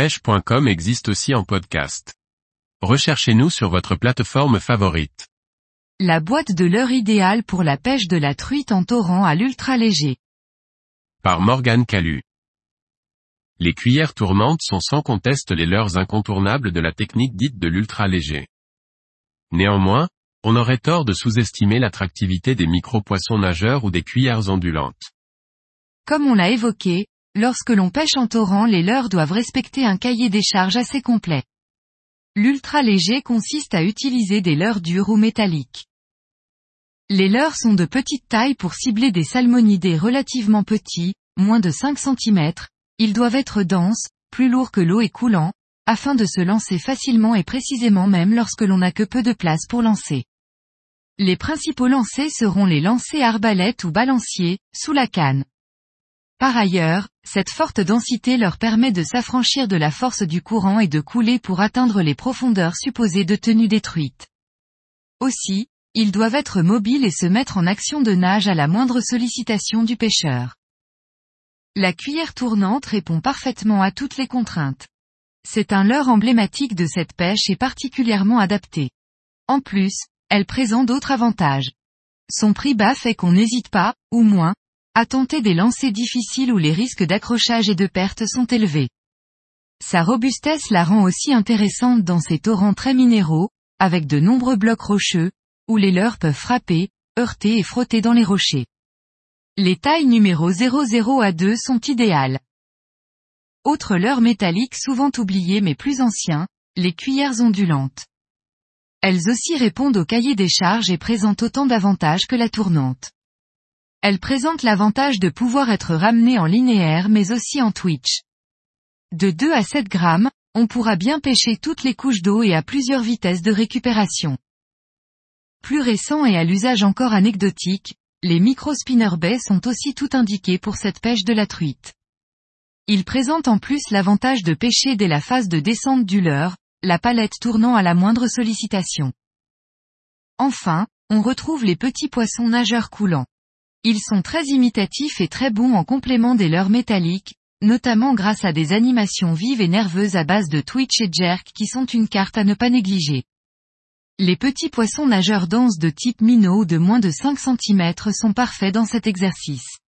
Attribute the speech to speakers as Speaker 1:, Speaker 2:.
Speaker 1: pêche.com existe aussi en podcast. Recherchez-nous sur votre plateforme favorite.
Speaker 2: La boîte de l'heure idéale pour la pêche de la truite en torrent à l'ultra léger.
Speaker 1: Par Morgane Calu. Les cuillères tournantes sont sans conteste les leurres incontournables de la technique dite de l'ultra léger. Néanmoins, on aurait tort de sous-estimer l'attractivité des micro-poissons nageurs ou des cuillères ondulantes.
Speaker 2: Comme on l'a évoqué, lorsque l'on pêche en torrent les leurres doivent respecter un cahier des charges assez complet. L'ultra léger consiste à utiliser des leurres dures ou métalliques. Les leurres sont de petite taille pour cibler des salmonidés relativement petits, moins de 5 cm, ils doivent être denses, plus lourds que l'eau et coulants, afin de se lancer facilement et précisément même lorsque l'on n'a que peu de place pour lancer. Les principaux lancers seront les lancers arbalètes ou balanciers, sous la canne. Par ailleurs, cette forte densité leur permet de s'affranchir de la force du courant et de couler pour atteindre les profondeurs supposées de tenue détruite. Aussi, ils doivent être mobiles et se mettre en action de nage à la moindre sollicitation du pêcheur. La cuillère tournante répond parfaitement à toutes les contraintes. C'est un leurre emblématique de cette pêche et particulièrement adapté. En plus, elle présente d'autres avantages. Son prix bas fait qu'on n'hésite pas, ou moins, à tenter des lancers difficiles où les risques d'accrochage et de perte sont élevés. Sa robustesse la rend aussi intéressante dans ces torrents très minéraux, avec de nombreux blocs rocheux, où les leurres peuvent frapper, heurter et frotter dans les rochers. Les tailles numéro 00 à 2 sont idéales. Autre leurre métallique souvent oublié mais plus ancien, les cuillères ondulantes. Elles aussi répondent au cahier des charges et présentent autant d'avantages que la tournante. Elles présentent l'avantage de pouvoir être ramenées en linéaire mais aussi en twitch. De 2 à 7 grammes, on pourra bien pêcher toutes les couches d'eau et à plusieurs vitesses de récupération. Plus récent et à l'usage encore anecdotique, les micro-spinner baies sont aussi tout indiqués pour cette pêche de la truite. Ils présentent en plus l'avantage de pêcher dès la phase de descente du leurre, la palette tournant à la moindre sollicitation. Enfin, on retrouve les petits poissons nageurs coulants. Ils sont très imitatifs et très bons en complément des leurres métalliques, notamment grâce à des animations vives et nerveuses à base de twitch et jerk qui sont une carte à ne pas négliger. Les petits poissons nageurs denses de type minot de moins de 5 cm sont parfaits dans cet exercice.